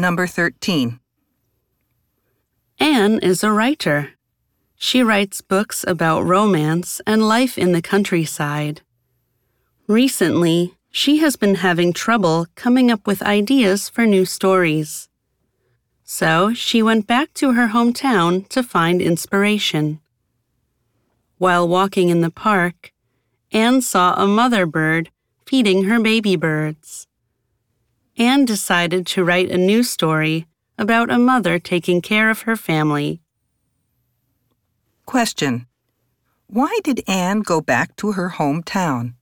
Number 13. Anne is a writer. She writes books about romance and life in the countryside. Recently, she has been having trouble coming up with ideas for new stories. So she went back to her hometown to find inspiration. While walking in the park, Anne saw a mother bird feeding her baby birds. Anne decided to write a new story about a mother taking care of her family. Question. Why did Anne go back to her hometown?